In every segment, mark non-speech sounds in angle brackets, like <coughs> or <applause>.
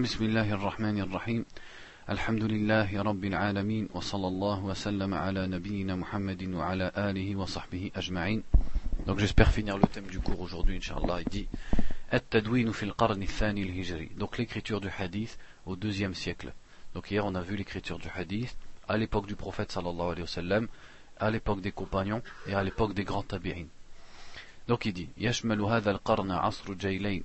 بسم الله الرحمن الرحيم الحمد لله رب العالمين وصلى الله وسلم على نبينا محمد وعلى آله وصحبه أجمعين Donc j'espère finir le thème du cours aujourd'hui, Inch'Allah. Il dit التدوين في القرن الثاني الهجري Donc l'écriture du hadith au deuxième siècle. Donc hier on a vu l'écriture du hadith à l'époque du prophète sallallahu alayhi wa sallam, à l'époque des compagnons et à l'époque des grands tabi'in. Donc il dit يشمل هذا القرن عصر جيلين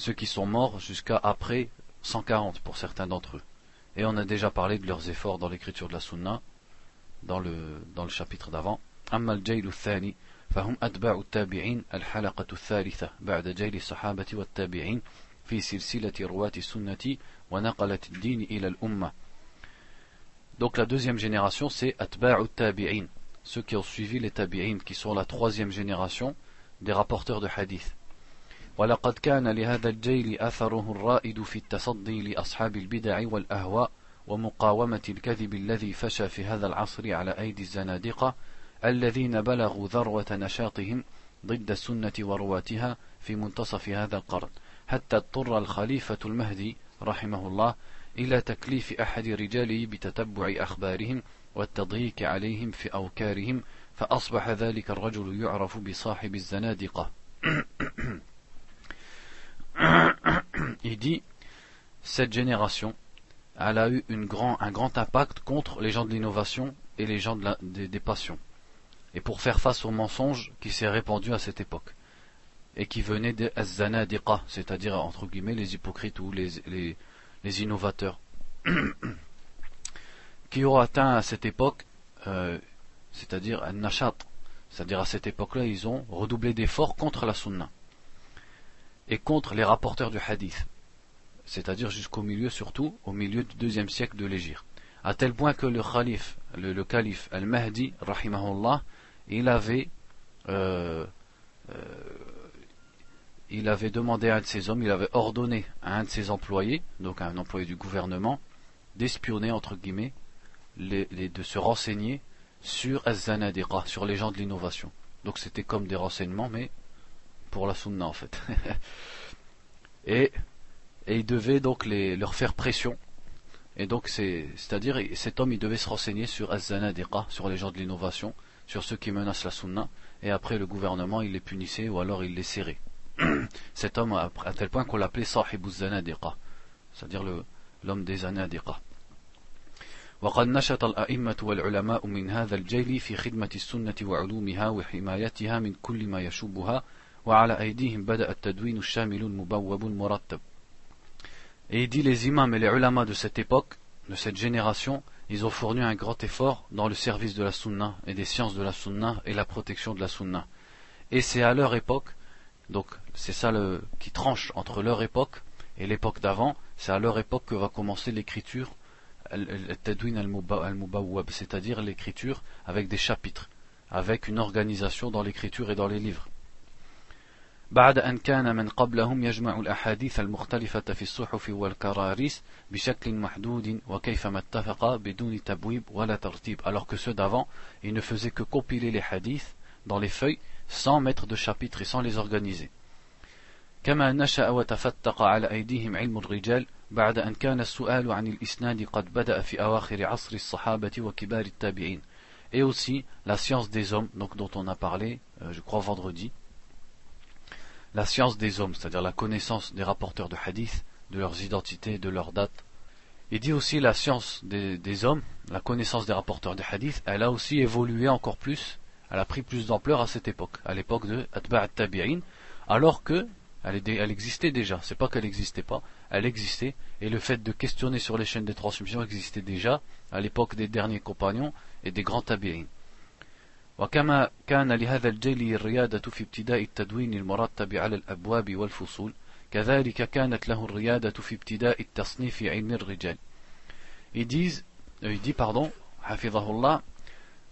Ceux qui sont morts jusqu'à après 140 pour certains d'entre eux. Et on a déjà parlé de leurs efforts dans l'écriture de la Sunna, dans le, dans le chapitre d'avant. أما الجيل الثاني فهم أتباع التابعين الحلقة الثالثة بعد جيل الصحابة والتابعين في سلسلة رواة السنة ونقلة الدين إلى الأمة Donc la deuxième génération, c'est Atba'u Tabi'in, ceux qui ont suivi les Tabi'in, qui sont la troisième génération des rapporteurs de hadith. ولقد كان لهذا الجيل أثره الرائد في التصدي لأصحاب البدع والأهواء ومقاومة الكذب الذي فشى في هذا العصر على أيدي الزنادقة الذين بلغوا ذروة نشاطهم ضد السنة ورواتها في منتصف هذا القرن. حتى اضطر الخليفة المهدي رحمه الله إلى تكليف أحد رجاله بتتبع أخبارهم والتضييق عليهم في أوكارهم فأصبح ذلك الرجل يعرف بصاحب الزنادقة. <clears throat> <coughs> Il dit cette génération elle a eu un grand impact contre les gens de l'innovation et les gens des, passions. Et pour faire face au mensonge qui s'est répandu à cette époque. Et qui venait des Zanadiqa, c'est-à-dire entre guillemets les hypocrites ou les, innovateurs. <coughs> qui ont atteint à cette époque, euh, c'est-à-dire un nachat, c'est-à-dire à cette époque-là, ils ont redoublé d'efforts contre la sunna et contre les rapporteurs du hadith, c'est-à-dire jusqu'au milieu, surtout au milieu du deuxième siècle de l'Égypte, à tel point que le calife, le, calife al-Mahdi, rahimahullah, il avait, euh, euh, il avait demandé à un de ses hommes, il avait ordonné à un de ses employés, donc à un employé du gouvernement, d'espionner entre guillemets, de se renseigner sur Az-Zanadiqa, sur les gens de l'innovation. Donc c'était comme des renseignements, mais pour la sunna en fait. <laughs> et, et il devait donc les, leur faire pression. Et donc c'est, c'est-à-dire cet homme il devait se renseigner sur Az-Zanadiqa, sur les gens de l'innovation, sur ceux qui menacent la sunna, et après le gouvernement il les punissait ou alors il les serrait. <clears throat> cet homme à, à tel point qu'on l'appelait Sahibu Zanadiqa, c'est-à-dire le, l'homme des Zanadiqa. وقد نشط الأئمة والعلماء من هذا الجيل في خدمة السنة وعلومها وحمايتها من كل ما يشوبها وعلى أيديهم بدأ التدوين الشامل المبوب المرتب Et il dit les imams et les ulama de cette époque, de cette génération, ils ont fourni un grand effort dans le service de la sunna et des sciences de la sunna et la protection de la sunna. Et c'est à leur époque, donc c'est ça le, qui tranche entre leur époque et l'époque d'avant, c'est à leur époque que va commencer l'écriture al-tadwin al-mubawwab, c'est-à-dire l'écriture avec des chapitres, avec une organisation dans l'écriture et dans les livres. بعد أن كان من قبلهم يجمع الأحاديث المختلفة في الصحف والكراريس بشكل محدود وكيفما اتفق بدون تبويب ولا ترتيب. Alors que ceux d'avant ils ne faisaient que compiler les hadiths dans les feuilles sans mettre de chapitres et sans les organiser. كما نشأ وتفتق على أيديهم علم الرجال بعد أن كان السؤال عن الإسناد قد بدأ في أواخر عصر الصحابة وكبار التابعين. Et aussi la science des hommes donc dont on a parlé euh, je crois vendredi la science des hommes, c'est-à-dire la connaissance des rapporteurs de hadith, de leurs identités, de leurs dates. Il dit aussi la science des, hommes, la connaissance des rapporteurs de hadith, elle a aussi évolué encore plus, elle a pris plus d'ampleur à cette époque, à l'époque de Atba' tabi'in alors que elle, elle existait déjà, c'est pas qu'elle n'existait pas, elle existait, et le fait de questionner sur les chaînes de transmission existait déjà à l'époque des derniers compagnons et des grands tabi'in. وكما كان لهذا الجيل الريادة في ابتداء التدوين المرتب على الأبواب والفصول كذلك كانت له الريادة في ابتداء التصنيف علم الرجال ils disent euh, il dit pardon حفظه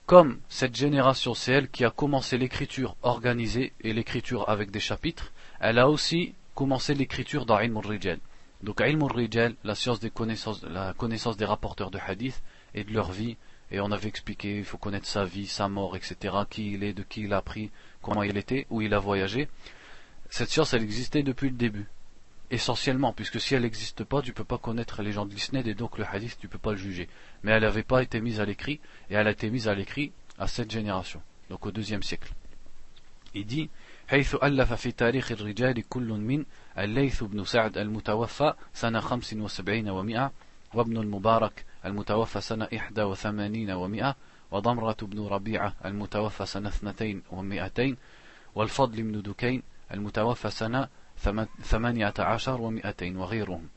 comme cette génération c'est elle qui a commencé l'écriture organisée et l'écriture avec des chapitres elle a aussi commencé l'écriture dans Ilm al-Rijal donc Ilm al-Rijal la science des connaissances la connaissance des rapporteurs de hadith et de leur vie et on avait expliqué, il faut connaître sa vie, sa mort, etc., qui il est, de qui il a appris, comment il était, où il a voyagé. Cette science, elle existait depuis le début. Essentiellement, puisque si elle n'existe pas, tu ne peux pas connaître les gens de l'Isned et donc le hadith, tu ne peux pas le juger. Mais elle n'avait pas été mise à l'écrit, et elle a été mise à l'écrit à cette génération, donc au deuxième siècle. Il dit, حيث ألف في تاريخ الرجال كل من الليث بن سعد المتوفى سنة خمس وسبعين ومئة وابن المبارك المتوفى سنة إحدى وثمانين ومئة وضمرة بن ربيعة المتوفى سنة اثنتين ومئتين والفضل بن دكين المتوفى سنة ثمانية عشر ومئتين وغيرهم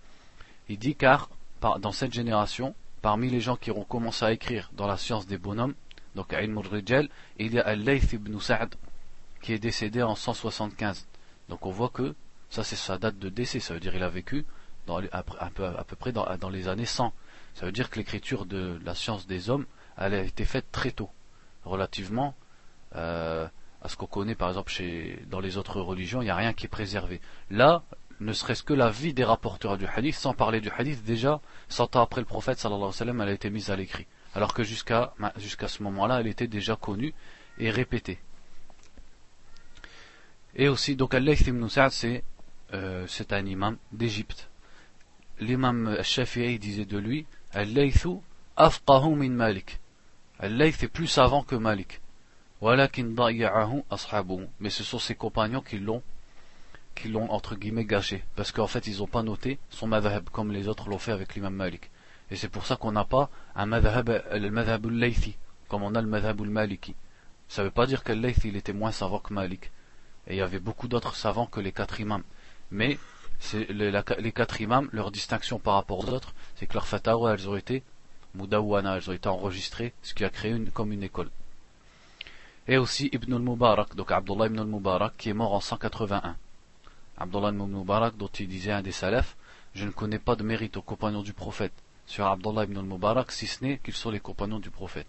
Il dit car dans cette génération, parmi les gens qui ont commencé à écrire dans la science des bonhommes, donc Ilm al-Rijal, il y a Al-Layth ibn Sa'd qui est décédé en 175. Donc on voit que ça c'est sa date de décès, ça veut dire il a vécu dans, à, peu, à peu près dans, dans les années 100. Ça veut dire que l'écriture de la science des hommes, elle a été faite très tôt, relativement euh, à ce qu'on connaît par exemple chez, dans les autres religions, il n'y a rien qui est préservé. Là, ne serait-ce que la vie des rapporteurs du hadith, sans parler du hadith, déjà, 100 ans après le prophète, sallallahu alayhi wa sallam, elle a été mise à l'écrit. Alors que jusqu'à jusqu'à ce moment-là, elle était déjà connue et répétée. Et aussi, donc Al-Layth ibn c'est euh, un imam d'Égypte. L'imam Shafi'i disait de lui, Al-Laythu afqahu min Malik. Al-Layth est plus savant que Malik. Mais ce sont ses compagnons qui l'ont qui l'ont entre guillemets gâché. Parce qu'en fait ils n'ont pas noté son madhab comme les autres l'ont fait avec l'imam Malik. Et c'est pour ça qu'on n'a pas un madhab, le madhab al-Laythi, comme on a le madhab al-Maliki. Ça ne veut pas dire que Laythi il était moins savant que Malik. Et il y avait beaucoup d'autres savants que les quatre imams. Mais les, quatre imams, leur distinction par rapport aux autres, c'est que leurs fatawa, elles ont été mudawana, elles ont été enregistrées, ce qui a créé une, comme une école. Et aussi Ibn al-Mubarak, donc Abdullah ibn al-Mubarak, qui est mort en 181. Abdullah ibn al-Mubarak, dont il disait un des salafs, je ne connais pas de mérite aux compagnons du prophète sur Abdullah ibn al-Mubarak, si ce n'est qu'ils sont les compagnons du prophète.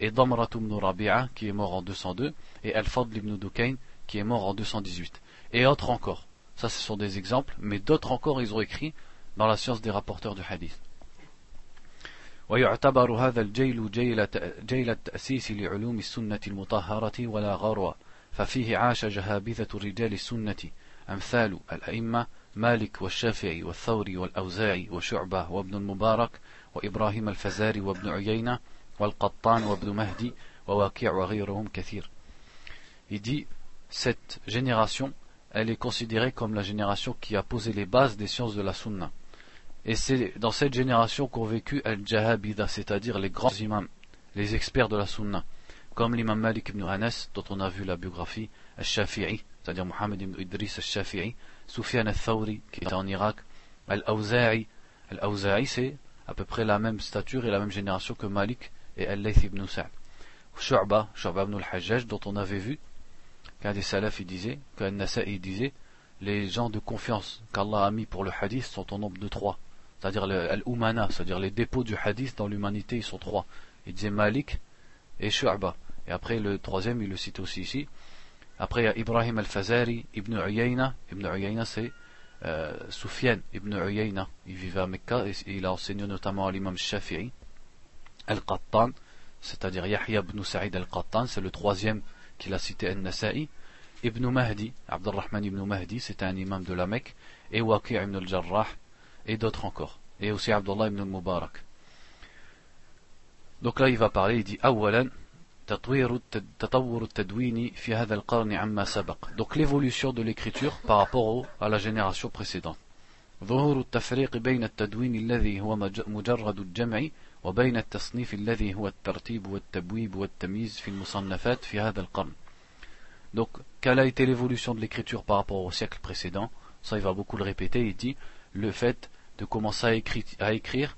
Et Damrat ibn qui est mort en 202, et Al-Fadl ibn qui est mort en 218. Et autres encore. Ça, ce sont des exemples, mais d'autres encore, ils ont écrit dans la science des rapporteurs du hadith. ويعتبر هذا الجيل جيل, جيل التأسيس لعلوم السنة المطهرة ولا غروة ففيه عاش جهابذة رجال السنة أمثال الأئمة مالك والشافعي والثوري والأوزاعي وشعبة وابن المبارك وإبراهيم الفزاري وابن عيينة والقطان وابن مهدي وواكع وغيرهم كثير. Il dit, cette génération elle est considérée comme la génération qui a posé les bases des sciences de la sunna. Et c'est dans cette génération qu'ont vécu al-Jahabida, c'est-à-dire les grands imams, les experts de la sunna, comme l'imam Malik ibn Anas, dont on a vu la biographie, al-Shafi'i, c'est-à-dire Muhammad ibn Idris al-Shafi'i, Sufyan al-Thawri, qui était en Irak, al-Awza'i. Al-Awza'i, c'est à peu près la même stature et la même génération que Malik et al-Layth ibn Sa'd. Shu'ba, Shu'ba ibn al-Hajjaj, dont on avait vu qu'un des salafs il disait, qu'un Nasa'i disait, les gens de confiance qu'Allah a mis pour le hadith sont au nombre de trois. C'est-à-dire l'umana, c'est-à-dire les dépôts du hadith dans l'humanité, ils sont trois. Il disait Malik et Shu'ba. Et après le troisième, il le cite aussi ici. Après il y a Ibrahim al-Fazari, Ibn Uyayna. Ibn Uyayna c'est euh, Sufyan Ibn Uyayna. Il vivait à Mecca et il a enseigné notamment à l'imam Shafi'i. Al-Qattan, c'est-à-dire Yahya ibn Sa'id al-Qattan, c'est le troisième qu'il a cité An-Nasa'i, Ibn Mahdi, Abdurrahman ibn Mahdi, c'était un imam de la Mecque, et Waqi' ibn al-Jarrah, et d'autres encore, et aussi Abdullah ibn al-Mubarak. Donc là, il va parler, il dit سبق. Donc l'évolution de l'écriture par rapport au, à la génération précédente. وبين التصنيف الذي هو الترتيب والتبويب والتمييز في المصنفات في هذا القرن Donc, quelle a été l'évolution de l'écriture par rapport au siècle précédent Ça, il va beaucoup le répéter. Il dit le fait de commencer à écrire, à écrire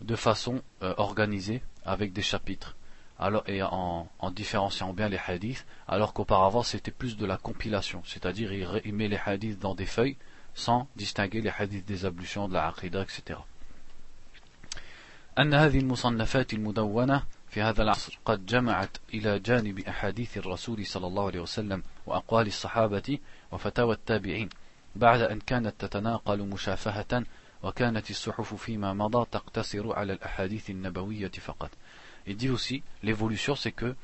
de façon euh, organisée, avec des chapitres, alors, et en, en différenciant bien les hadiths, alors qu'auparavant c'était plus de la compilation, c'est-à-dire il, il met les hadiths dans des feuilles, sans distinguer les hadiths des ablutions, de la aqidah, etc. أن هذه المصنفات المدونة في هذا العصر قد جمعت إلى جانب أحاديث الرسول صلى الله عليه وسلم وأقوال الصحابة وفتاوى التابعين بعد أن كانت تتناقل مشافهة وكانت الصحف فيما مضى تقتصر على الأحاديث النبوية فقط. Il dit aussi, l'évolution c'est que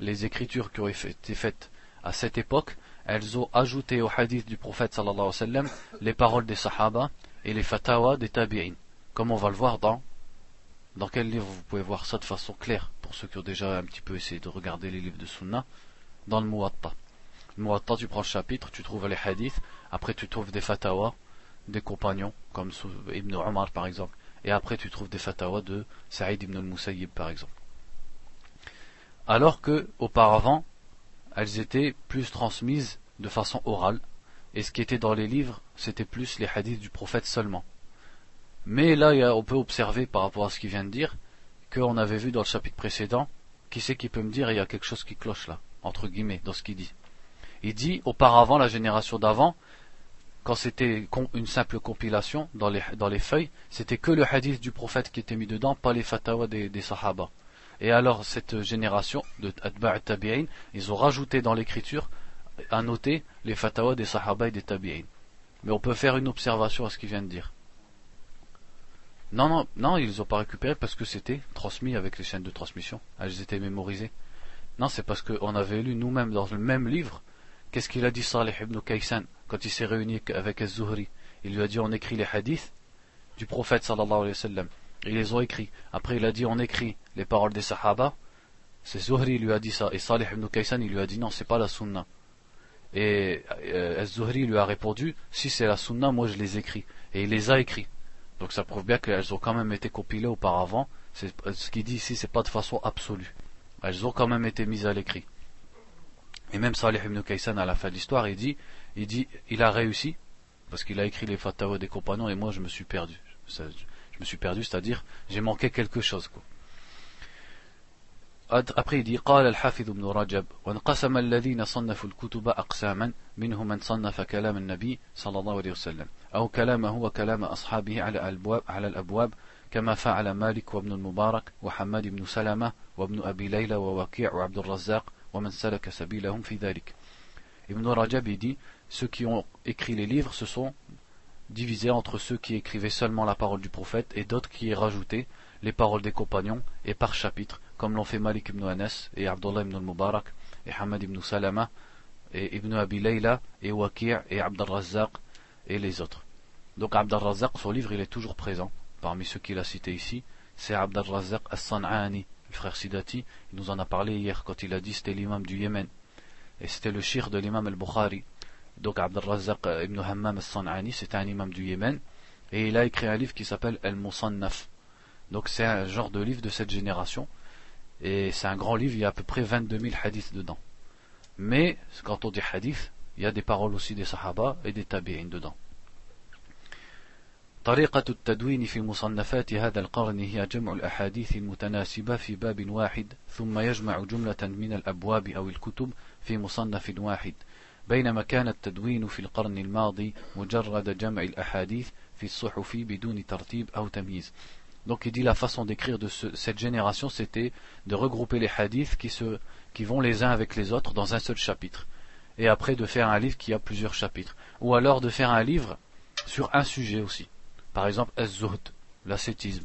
les écritures qui ont été faites à cette époque, elles ont ajouté au hadith du prophète sallallahu alayhi wa sallam les paroles des sahaba et les fatawa des tabi'in. Comme on va le voir dans dans quel livre vous pouvez voir ça de façon claire pour ceux qui ont déjà un petit peu essayé de regarder les livres de Sunna? Dans le Muwatta. Le Muwatta, tu prends le chapitre, tu trouves les hadiths, après tu trouves des fatawa des compagnons comme Ibn Omar par exemple, et après tu trouves des fatawa de Saïd ibn al-Musayyib par exemple. Alors que auparavant, elles étaient plus transmises de façon orale, et ce qui était dans les livres, c'était plus les hadiths du prophète seulement. Mais là, on peut observer par rapport à ce qu'il vient de dire, qu'on avait vu dans le chapitre précédent, qui c'est qui peut me dire, il y a quelque chose qui cloche là, entre guillemets, dans ce qu'il dit. Il dit, auparavant, la génération d'avant, quand c'était une simple compilation dans les, feuilles, c'était que le hadith du prophète qui était mis dedans, pas les fatwas des, des sahaba. Et alors, cette génération de Adba' Tabi'in, ils ont rajouté dans l'écriture à noter les fatwas des sahaba et des tabi'in. Mais on peut faire une observation à ce qu'il vient de dire. Non, non, non, ils les ont pas récupérés parce que c'était transmis avec les chaînes de transmission. Elles étaient mémorisées. Non, c'est parce qu'on avait lu nous-mêmes dans le même livre. Qu'est-ce qu'il a dit Salih ibn Kaysan quand il s'est réuni avec Az-Zuhri Il lui a dit on écrit les hadiths du prophète sallallahu alayhi wa sallam. Ils les ont écrits. Après il a dit on écrit les paroles des sahaba. C'est Zuhri lui a dit ça. Et Salih ibn Kaysan il lui a dit non, c'est pas la sunna. Et euh, Az-Zuhri lui a répondu si c'est la sunna, moi je les écris. Et il les a écrits. Donc ça prouve bien qu'elles ont quand même été compilées auparavant. Ce qu'il dit ici, c'est pas de façon absolue. Elles ont quand même été mises à l'écrit. Et même Salih ibn Kaysan, à la fin de l'histoire, il dit, il dit, il a réussi, parce qu'il a écrit les fatwas des compagnons, et moi je me suis perdu. Je me suis perdu, c'est-à-dire, j'ai manqué quelque chose, quoi. Après il dit قال الحافظ ابن رجب وانقسم الذين صنفوا الكتب أقساما منهم من صنف كلام النبي صلى الله عليه وسلم أو كلامه وكلام أصحابه على الأبواب, على الأبواب كما فعل مالك وابن المبارك وحماد بن سلمة وابن أبي ليلى ووكيع وعبد الرزاق ومن سلك سبيلهم في ذلك. Rajab il dit ceux qui ont écrit les livres se sont divisés entre ceux qui écrivaient seulement la parole du prophète et d'autres qui y rajoutaient les paroles des compagnons et par chapitre comme l'ont fait Malik ibn Anas et Abdullah ibn al-Mubarak et Hamad ibn Salama et Ibn Abi Layla et Waqi' et Abd al-Razzaq et les autres. Donc Abd al-Razzaq, son livre, il est toujours présent. Parmi ceux qu'il a cités ici, c'est Abd al-Razzaq as-San'ani, le frère Sidati. Il nous en a parlé hier quand il a dit c'était l'imam du Yémen. Et c'était le shir de l'imam al-Bukhari. Donc Abd al-Razzaq ibn Hammam as-San'ani, c'était un imam du Yémen. Et il a écrit un livre qui s'appelle Al-Musannaf. Donc c'est un genre de livre de cette génération et c'est un grand livre, il y a à peu près 22 000 hadiths dedans. Mais quand on dit hadith, il y a des paroles aussi des sahaba et des tabi'in dedans. طريقة التدوين في مصنفات هذا القرن هي جمع الأحاديث المتناسبة في باب واحد ثم يجمع جملة من الأبواب أو الكتب في مصنف واحد بينما كان التدوين في القرن الماضي مجرد جمع الأحاديث في الصحف بدون ترتيب أو تمييز Donc il dit la façon d'écrire de cette génération, c'était de regrouper les hadiths qui, vont les uns avec les autres dans un seul chapitre. Et après de faire un livre qui a plusieurs chapitres. Ou alors de faire un livre sur un sujet aussi. Par exemple, Az-Zuhd, l'ascétisme.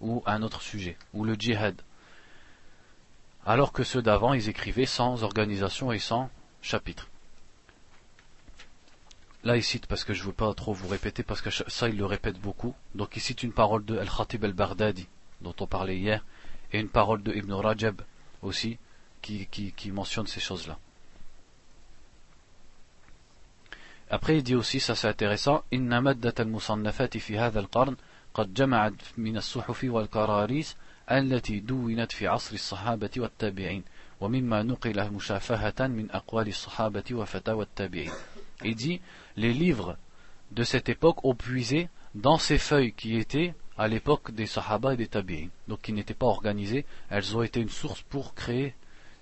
Ou un autre sujet. Ou le djihad. Alors que ceux d'avant, ils écrivaient sans organisation et sans chapitre Là, il cite, parce que je ne veux pas trop vous répéter, parce que ça, il le répète beaucoup. Donc, il cite une parole de Al-Khatib al-Baghdadi, dont on parlait hier, et une parole de Ibn Rajab aussi, qui, qui, qui mentionne ces choses-là. Après, il dit aussi, ça c'est intéressant, إن مادة المصنفات في هذا القرن قد جمعت من الصحف والكراريس التي دونت في عصر الصحابة والتابعين ومما نقل مشافهة من أقوال الصحابة وفتاوى التابعين il dit les livres de cette époque ont puisé dans ces feuilles qui étaient à l'époque des Sahaba et des Tabi'in, donc qui n'étaient pas organisées, elles ont été une source pour créer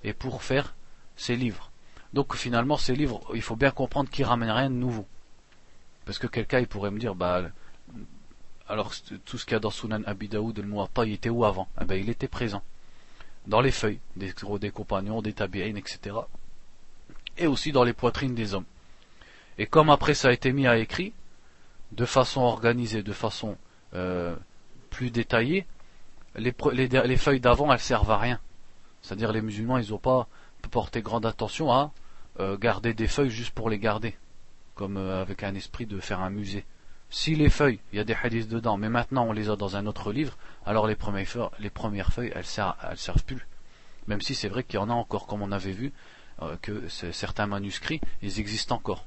et pour faire ces livres. Donc finalement, ces livres, il faut bien comprendre qu'ils ramènent rien de nouveau. Parce que quelqu'un pourrait me dire, bah, alors tout ce qu'il y a dans Sunan Abi Daoud, le il était où avant? Eh Il était présent. Dans les feuilles des, des compagnons, des tabi'in, etc. Et aussi dans les poitrines des hommes. Et comme après ça a été mis à écrit, de façon organisée, de façon euh, plus détaillée, les, les, feuilles d'avant elles servent à rien. C'est-à-dire les musulmans ils n'ont pas porté grande attention à euh, garder des feuilles juste pour les garder, comme euh, avec un esprit de faire un musée. Si les feuilles, il y a des hadiths dedans, mais maintenant on les a dans un autre livre, alors les premières feuilles, elles, servent, elles servent plus. Même si c'est vrai qu'il y en a encore, comme on avait vu, que certains manuscrits, ils existent encore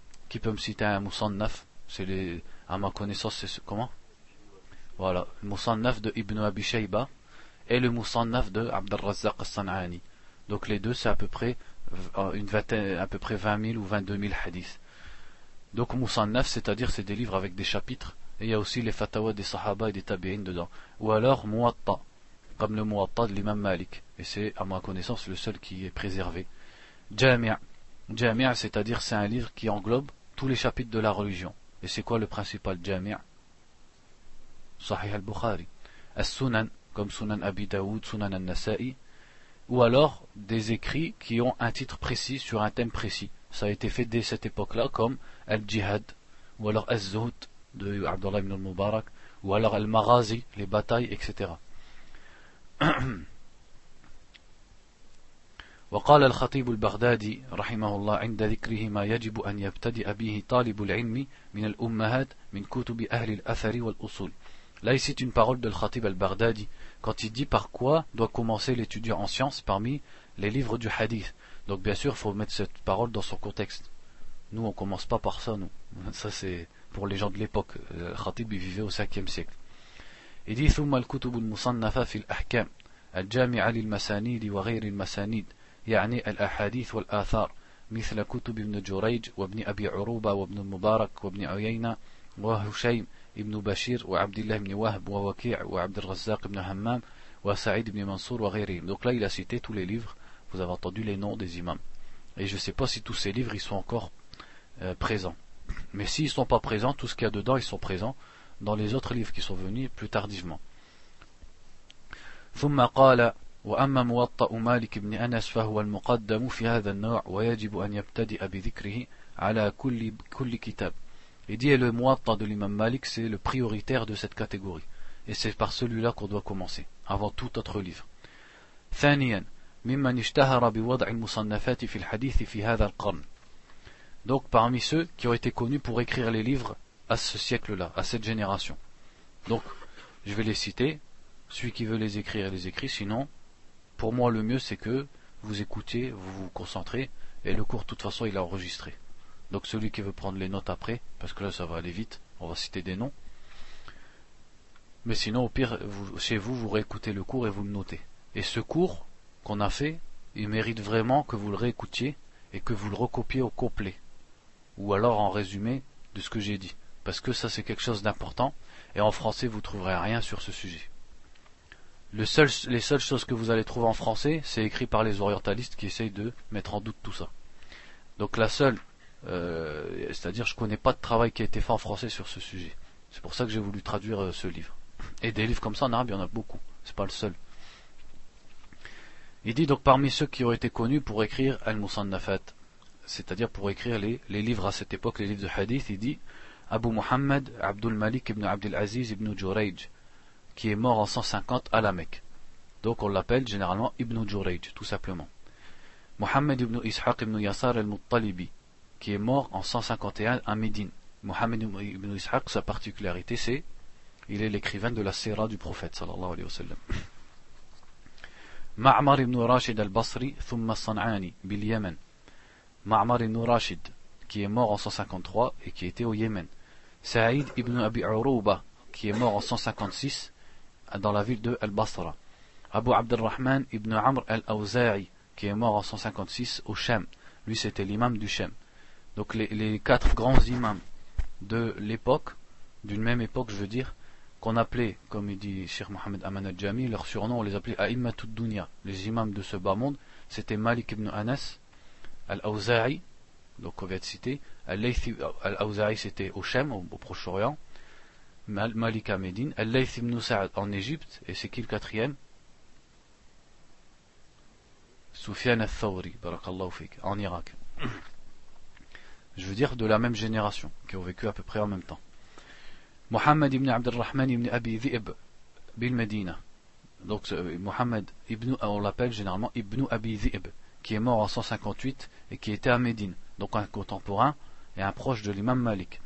qui peut me citer un Moussannaf C'est les, à ma connaissance, c'est comment? Voilà, le Moussannaf de Ibn Abi Shayba et le Moussannaf de Abd al-Razzaq al-San'ani. Donc les deux, c'est à peu près euh, une vingtaine, à peu près 20 000 ou 22 000 hadiths. Donc Moussannaf, c'est-à-dire c'est des livres avec des chapitres, et il y a aussi les fatawas des sahaba et des tabi'in dedans. Ou alors Muatta, comme le Muatta de l'imam Malik, et c'est à ma connaissance le seul qui est préservé. Jami'a, Jami'a c'est-à-dire c'est un livre qui englobe tous les chapitres de la religion. Et c'est quoi le principal Jami'a Sahih al-Bukhari. As-Sunan, comme Sunan Abi Daoud, Sunan al-Nasa'i, ou alors des écrits qui ont un titre précis sur un thème précis ça a été fait dès cette époque-là, comme Al-Jihad, ou alors Al-Zuhd de Abdullah ibn al-Mubarak, ou alors Al-Maghazi, les batailles, etc. <clears throat> وقال الخطيب البغدادي رحمه الله عند ذكره ما يجب أن يبتدئ به طالب العلم من الأمهات من كتب أهل الأثر والأصول Là, il cite une parole de Khatib al-Baghdadi quand il dit par quoi doit commencer l'étudiant en sciences parmi les livres du hadith. Donc bien sûr, il faut mettre cette parole dans son contexte. Nous, on commence pas par ça, nous. Ça, c'est pour les gens de l'époque. Khatib, il vivait au 5e siècle. Il dit ثم الكتب المصنفة في الأحكام الجامعة للمسانيد وغير المسانيد يعني الأحاديث والآثار مثل كتب ابن جريج وابن أبي عروبة وابن المبارك وابن عيينة وهشيم ابن بشير وعبد الله بن وهب ووكيع وعبد الرزاق بن همام وسعيد بن منصور وغيرهم. Donc là, il a cité tous les livres vous avez entendu les noms des imams. Et je ne sais pas si tous ces livres ils sont encore euh, présents. Mais s'ils ne sont pas présents, tout ce qu'il y a dedans, ils sont présents dans les autres livres qui sont venus plus tardivement. ثم قال وأما موطأ مالك بن أنس فهو المقدم في هذا النوع ويجب أن يبتدئ بذكره على كل كل كتاب. Il dit et le Muwatta de l'imam Malik c'est le prioritaire de cette catégorie. Et c'est par celui-là qu'on doit commencer, avant tout autre livre. ثانيا donc parmi ceux qui ont été connus pour écrire les livres à ce siècle-là, à cette génération. Donc, je vais les citer. Celui qui veut les écrire, les écrit. Sinon, pour moi, le mieux, c'est que vous écoutez, vous vous concentrez, et le cours, de toute façon, il est enregistré. Donc, celui qui veut prendre les notes après, parce que là, ça va aller vite, on va citer des noms. Mais sinon, au pire, chez vous, vous réécoutez le cours et vous le notez. Et ce cours, qu'on a fait, il mérite vraiment que vous le réécoutiez et que vous le recopiez au complet. Ou alors en résumé de ce que j'ai dit. Parce que ça c'est quelque chose d'important et en français vous trouverez rien sur ce sujet. Les seules choses que vous allez trouver en français, c'est écrit par les orientalistes qui essayent de mettre en doute tout ça. Donc la seule, euh, c'est-à-dire je connais pas de travail qui a été fait en français sur ce sujet. C'est pour ça que j'ai voulu traduire euh, ce livre. Et des livres comme ça en arabe, il y en a beaucoup. C'est pas le seul. Il dit donc parmi ceux qui ont été connus pour écrire Al-Musannafat, c'est-à-dire pour écrire les, livres à cette époque, les livres de hadith, il dit Abu Muhammad Abdul Malik ibn Abdul Aziz ibn Jurayj, qui est mort en 150 à la Mecque. Donc on l'appelle généralement Ibn Jurayj, tout simplement. Muhammad ibn Ishaq ibn Yasar al-Muttalibi, qui est mort en 151 à Médine. Muhammad ibn Ishaq, sa particularité c'est, il est l'écrivain de la Sira du prophète sallallahu alayhi wa sallam. Ma'mar ibn Rashid al-Basri, thumma San'ani, bil Yemen. Ma'mar ibn Rashid, qui est mort en 153 et qui était au Yémen. Saïd ibn Abi Arouba, qui est mort en 156 dans la ville de Al-Basra. Abu Abdurrahman ibn Amr al-Awza'i, qui est mort en 156 au Shem. Lui, c'était l'imam du Shem. Donc les, quatre grands imams de l'époque, d'une même époque, je veux dire, qu'on appelait, comme il dit Sheikh Mohamed Aman al-Jami, leur surnom, on les appelait A'immatud Dunya, les imams de ce bas monde, c'était Malik ibn Anas, al-Awza'i, donc on vient de citer, al-Awza'i c'était au Shem, au, Proche-Orient, Malik à Médine, al-Layth ibn Sa'ad en Égypte, et c'est qui le quatrième? Soufiane al-Thawri, en Irak. Je veux dire de la même génération, qui ont vécu à peu près en même temps. Mohammed ibn Abdurrahman ibn Abi Dhi'b bil Medina. Donc Mohammed ibn, on l'appelle généralement Ibn Abi Dhi'b, qui est mort en 158 et qui était à Médine, donc un contemporain et un proche de l'imam Malik.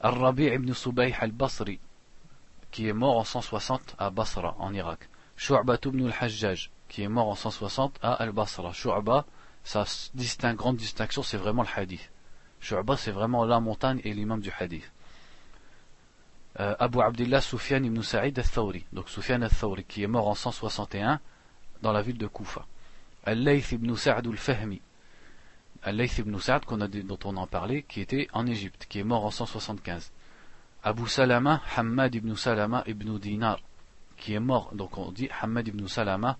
Al-Rabi' ibn Subayh al-Basri, qui est mort en 160 à Basra, en Irak. Shu'bat ibn al-Hajjaj, qui est mort en 160 à Al-Basra. Shu'ba, sa distingue, grande distinction, c'est vraiment le hadith. Shu'ba, c'est vraiment la montagne et l'imam du hadith. Euh, Abu Abdullah Sufyan ibn Sa'id al-Thawri, donc Sufyan al-Thawri, qui est mort en 161 dans la ville de Koufa. Al-Layth ibn Sa'd al-Fahmi, Al-Layth ibn Sa'd, dont on en parlait, qui était en Égypte, qui est mort en 175. Abu Salama, Hamad ibn Salama ibn Dinar, qui est mort, donc on dit Hamad ibn Salama,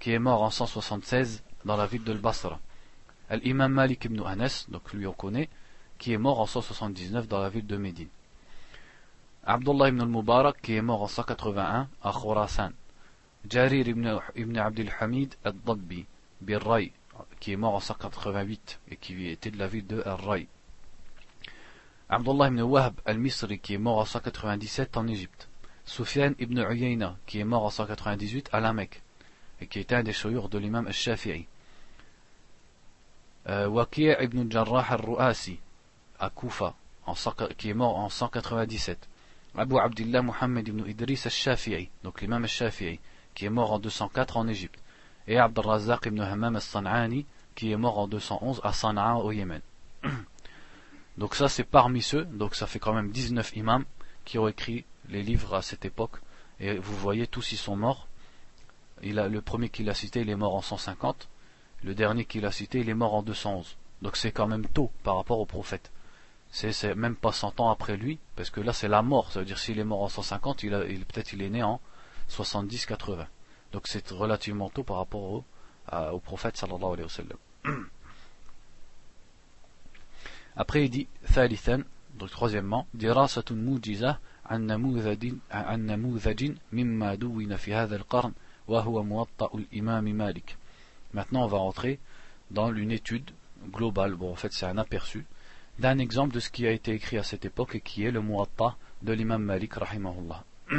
qui est mort en 176 dans la ville de Basra. Al-Imam Malik ibn Anas, donc lui on connaît, qui est mort en 179 dans la ville de Médine. Abdullah ibn al-Mubarak, qui est mort en 181 à Khurasan. Jarir ibn, ibn Abdul Hamid al-Dabbi, Birray, qui est mort en 188 et qui était de la ville de Ar-Ray. Abdullah ibn Wahb al-Misri, qui est mort en 197 en Égypte. Sufyan ibn Uyayna, qui est mort en 198 à la Mecque et qui était un des chouyours de l'imam al-Shafi'i. Euh, ibn Jarrah al-Ru'asi à Kufa, qui est mort en 197. Abu Abdullah Muhammad ibn Idris al-Shafi'i, donc l'imam al-Shafi'i, qui est mort en 204 en Égypte. Et Abd al-Razzaq ibn Hammam al-San'ani, qui est mort en 211 à Sana'a au Yémen. <clears throat> Donc ça c'est parmi ceux, donc ça fait quand même 19 imams qui ont écrit les livres à cette époque. Et vous voyez, tous ils sont morts le premier qu'il a cité, il est mort en 150. Le dernier qu'il a cité, il est mort en 211. Donc c'est quand même tôt par rapport au prophète. C'est même pas 100 ans après lui, parce que là c'est la mort. Ça veut dire s'il est mort en 150, il, peut-être il est né en 70-80. Donc c'est relativement tôt par rapport au, au prophète sallallahu alayhi wa sallam. <clears throat> Après il dit, thalithan, donc troisièmement, dirasatun mujiza an namudhajin mimma duwina fi hadha al-qarn Maintenant, on va rentrer dans une étude globale, bon en fait c'est un aperçu, d'un exemple de ce qui a été écrit à cette époque et qui est le Muwatta de l'imam Malik rahimahullah. <clears throat>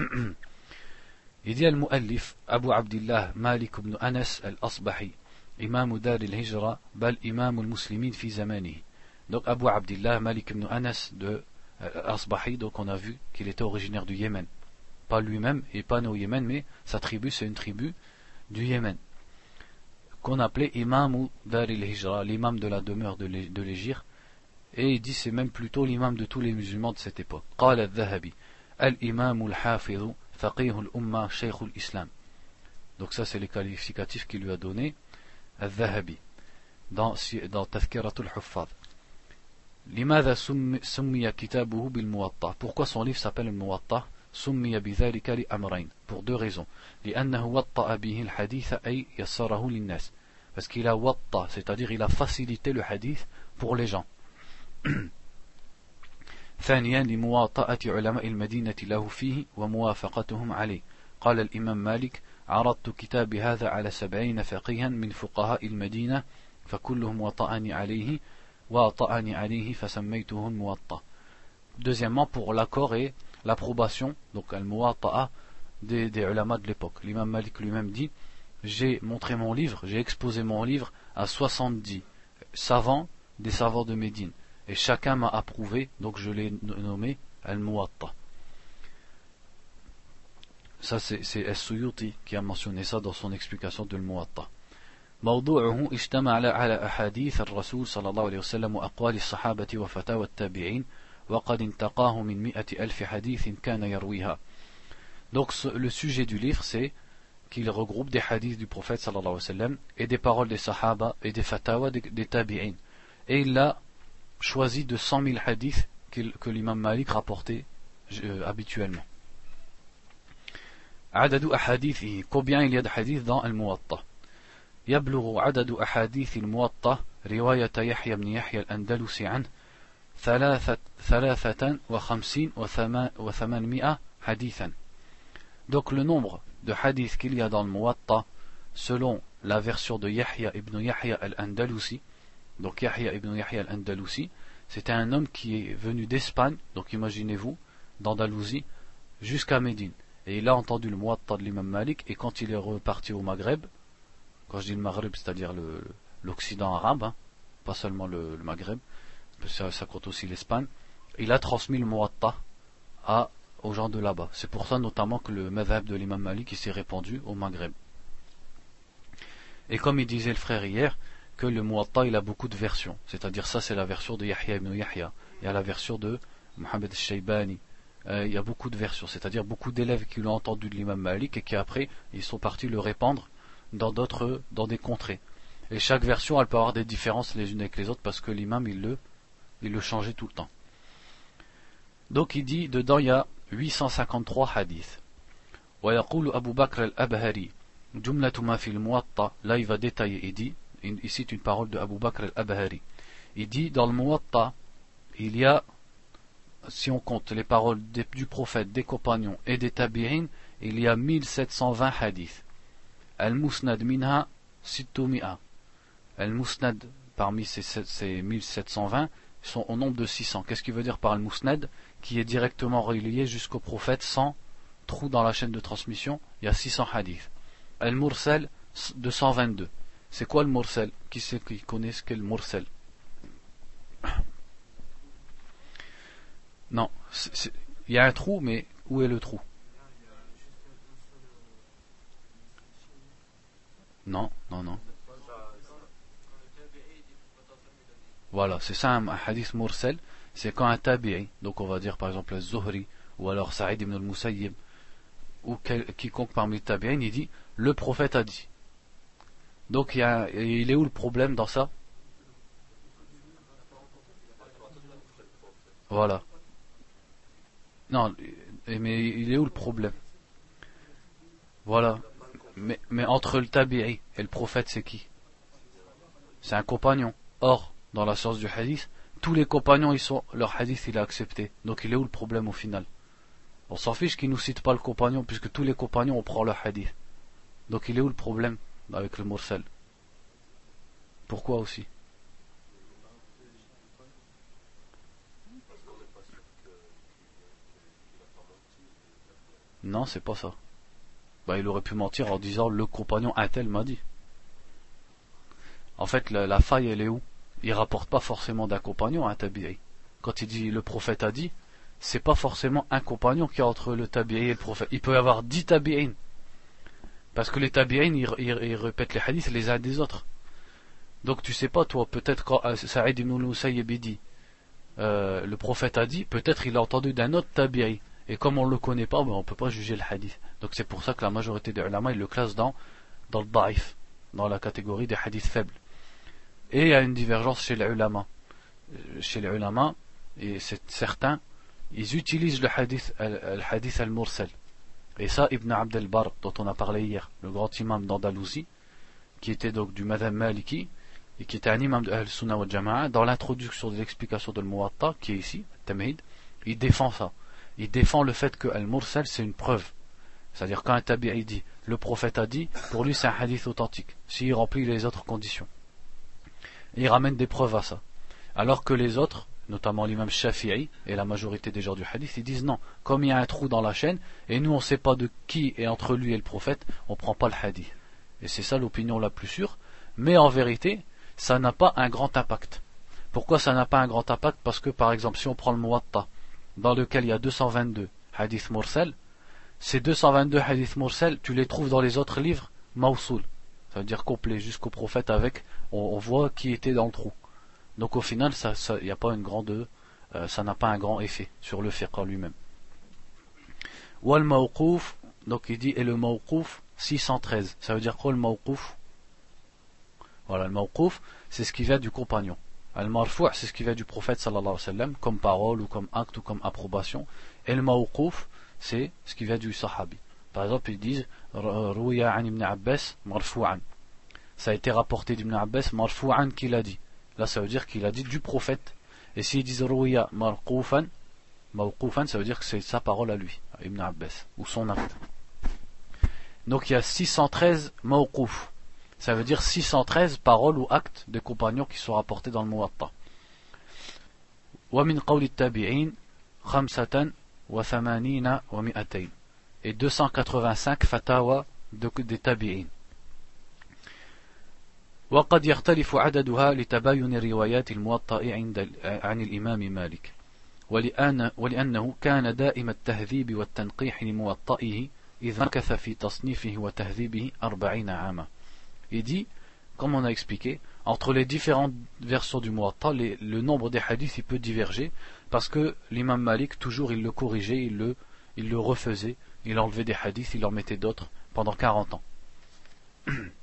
Il dit al-Mu'allif Abu Abdullah Malik ibn Anas al-Asbahi, imam dar al-Hijra, bal imam al-Muslimin fi zamani. Donc Abu Abdullah Malik ibn Anas de al-Asbahi, donc on a vu qu'il était originaire du Yémen pas lui-même et pas né au Yémen, mais sa tribu c'est une tribu du Yémen, qu'on appelait Imam ou Dar hijra l'imam de la demeure de l'Égypte, et il dit c'est même plutôt l'imam de tous les musulmans de cette époque. قال الذهبي الإمام الحافظ فقيه الأمة شيخ الإسلام. Donc ça c'est les qualificatifs qu'il lui a donné al-Dhahabi dans, dans Tafkiratul Huffaz. لماذا سمي كتابه بالموطأ Pourquoi son livre s'appelle le Muwatta سمي بذلك لأمرين pour deux raisons لأنه وطأ به الحديث أي يسره للناس parce qu'il a watta c'est-à-dire il a facilité le hadith pour les gens ثانيا لمواطأة علماء المدينة له فيه وموافقتهم عليه قال الإمام مالك عرضت كتابي هذا على سبعين فقيها من فقهاء المدينة فكلهم وطأني عليه وطأني عليه فسميته الموطأ Deuxièmement, pour l'accord et l'approbation, donc al-muwatta'a, des, des ulama de l'époque. L'imam Malik lui-même dit J'ai montré mon livre, j'ai exposé mon livre à 70 savants des savants de Médine. Et chacun m'a approuvé, donc je l'ai nommé al-muwatta. Ça, c'est Es-Suyuti qui a mentionné ça dans son explication de al-muwatta. موضوعه اشتمل على أحاديث الرسول صلى الله عليه وسلم وأقوال الصحابة وفتاوى التابعين Donc le sujet du livre c'est qu'il regroupe des hadiths du prophète sallallahu alayhi wa sallam et des paroles des sahaba et des fatawa des, des tabi'in. Et il a choisi de 100 000 hadiths que l'imam Malik rapportait euh, habituellement. عدد أحاديثه combien il y a de hadiths dans الموطأ يبلغ عدد أحاديث الموطأ رواية يحيى بن يحيى الأندلسي عنه ثلاثة, ثلاثة وخمسين وثمانمائة حديثا Donc le nombre de hadiths qu'il y a dans le Muwatta, selon la version de Yahya ibn Yahya al-Andalusi, donc Yahya ibn Yahya al-Andalusi, c'était un homme qui est venu d'Espagne, donc imaginez-vous, d'Andalousie, jusqu'à Médine. Et il a entendu le Muwatta de l'imam Malik, et quand il est reparti au Maghreb, quand je dis le Maghreb, c'est-à-dire l'Occident arabe, hein, pas seulement le, Maghreb, ça, ça, compte aussi l'Espagne, il a transmis le Muwatta à aux gens de là-bas. C'est pour ça notamment que le madhab de l'imam Malik s'est répandu au Maghreb. Et comme il disait le frère hier, que le Muwatta il a beaucoup de versions. C'est-à-dire ça c'est la version de Yahya ibn Yahya. Il y a la version de Mohamed al-Shaybani. Euh, il y a beaucoup de versions, c'est-à-dire beaucoup d'élèves qui l'ont entendu de l'imam Malik et qui après ils sont partis le répandre dans d'autres, dans des contrées. Et chaque version elle peut avoir des différences les unes avec les autres parce que l'imam il le, il le changeait tout le temps. Donc il dit dedans il y a 853 hadiths. ويقول أبو بكر الأبهري جملة ما في الموطأ là il va détailler il dit il cite une parole de Abu Bakr al-Abhari il dit dans le Muwatta il y a si on compte les paroles du prophète, des compagnons et des tabi'in, il y a 1720 hadiths. Al-Musnad minha sittumi'a. Al-Musnad parmi ces, ces 1720 sont au nombre de 600. Qu'est-ce qu'il veut dire par Al-Musnad qui est directement relié jusqu'au prophète sans trou dans la chaîne de transmission, il y a 600 hadiths. Al-Mursal 222. C'est quoi le Mursal Qui sait qui connaît ce qu'est le Mursal Non, il y a un trou, mais où est le trou? Non, non, non. Voilà, c'est ça un hadith mursal c'est quand un tabi'i, donc on va dire par exemple le Zuhri, ou alors Saïd ibn al-Musayyib, ou quiconque parmi les tabi'in, il dit le prophète a dit. Donc il, est où le problème dans ça? Voilà. Non, mais il est où le problème? Voilà. Mais, entre le tabi'i et le prophète, c'est qui? C'est un compagnon. Or, dans la science du hadith, tous les compagnons, ils sont, leur hadith, il est accepté. Donc il est où le problème au final? On s'en fiche qu'ils nous citent pas le compagnon, puisque tous les compagnons, on prend leur hadith. Donc il est où le problème? Avec le mursal Pourquoi aussi? Non, c'est pas ça. Bah, il aurait pu mentir en disant le compagnon un tel m'a dit. En fait, la faille, elle est où? Il rapporte pas forcément d'un compagnon à un tabi'i. Quand il dit le prophète a dit, c'est pas forcément un compagnon qui est entre le tabi'i et le prophète. Il peut y avoir dix tabi'in. Parce que les tabi'in, ils, répètent les hadiths les uns des autres. Donc tu sais pas, toi, peut-être quand euh, Saïd ibn Musayyib dit, euh, le prophète a dit, peut-être il a entendu d'un autre tabi'i. Et comme on le connaît pas, ben, on peut pas juger le hadith. Donc c'est pour ça que la majorité des ulama, ils le classent dans, dans le daif, dans la catégorie des hadiths faibles. Et il y a une divergence chez les ulama. Euh, chez les ulama, et c'est certain, ils utilisent le hadith, le hadith al-mursal. Et ça, Ibn Abd al-Bar, dont on a parlé hier, le grand imam d'Andalousie, qui était donc du Madhab Maliki, et qui était un imam de Al-Sunnah wa Jama'a, dans l'introduction de l'explication de al qui est ici, Tamhid, il défend ça. Il défend le fait que al-mursal, c'est une preuve. C'est-à-dire quand un tabi'i dit, le prophète a dit, pour lui c'est un hadith authentique, s'il remplit les autres conditions il ramène des preuves à ça. Alors que les autres, notamment l'imam Shafi'i et la majorité des gens du hadith, ils disent non, comme il y a un trou dans la chaîne, et nous on ne sait pas de qui est entre lui et le prophète, on ne prend pas le hadith. Et c'est ça l'opinion la plus sûre, mais en vérité, ça n'a pas un grand impact. Pourquoi ça n'a pas un grand impact? Parce que par exemple, si on prend le Muwatta, dans lequel il y a 222 hadiths mursal, ces 222 hadiths mursal, tu les trouves dans les autres livres Mausoul, ça veut dire complet jusqu'au prophète avec, on, voit qui était dans le trou. Donc au final, ça, n'y a pas une grande euh, ça n'a pas un grand effet sur le fiqh lui-même. Wal mawquf, donc il dit, et le mawquf 613. Ça veut dire quoi le mawquf? Voilà, le mawquf, c'est ce qui vient du compagnon. Al marfou' c'est ce qui vient du prophète sallallahu alayhi wa comme parole ou comme acte ou comme approbation. Et le mawquf, c'est ce qui vient du sahabi. Par exemple, ils disent Rouya an ibn Abbas marfou'an. Ça a été rapporté d'Ibn Abbas marfou'an qu'il a dit. Là, ça veut dire qu'il a dit du prophète. Et s'ils disent Rouya marqoufan, mawqoufan, ça veut dire que c'est sa parole à lui, à Ibn Abbas, ou son acte. Donc il y a 613 mawqouf. Ça veut dire 613 paroles ou actes des compagnons qui sont rapportés dans le Muwatta. ومن قول التابعين خمسة وثمانين ومئتين et 285 fatawa des tabi'in. وقد يختلف عددها لتباين الروايات الموطأ عند عن الإمام مالك ولأن ولأنه كان دائم التهذيب والتنقيح لموطئه إذ مكث في تصنيفه وتهذيبه أربعين عاما Il dit, comme on a expliqué, entre les différentes versions du Muwatta, le nombre des hadiths il peut diverger, parce que l'imam Malik, toujours, il le corrigeait, il le, il le refaisait, il enlevait des hadiths, il en mettait d'autres pendant 40 ans. <clears throat>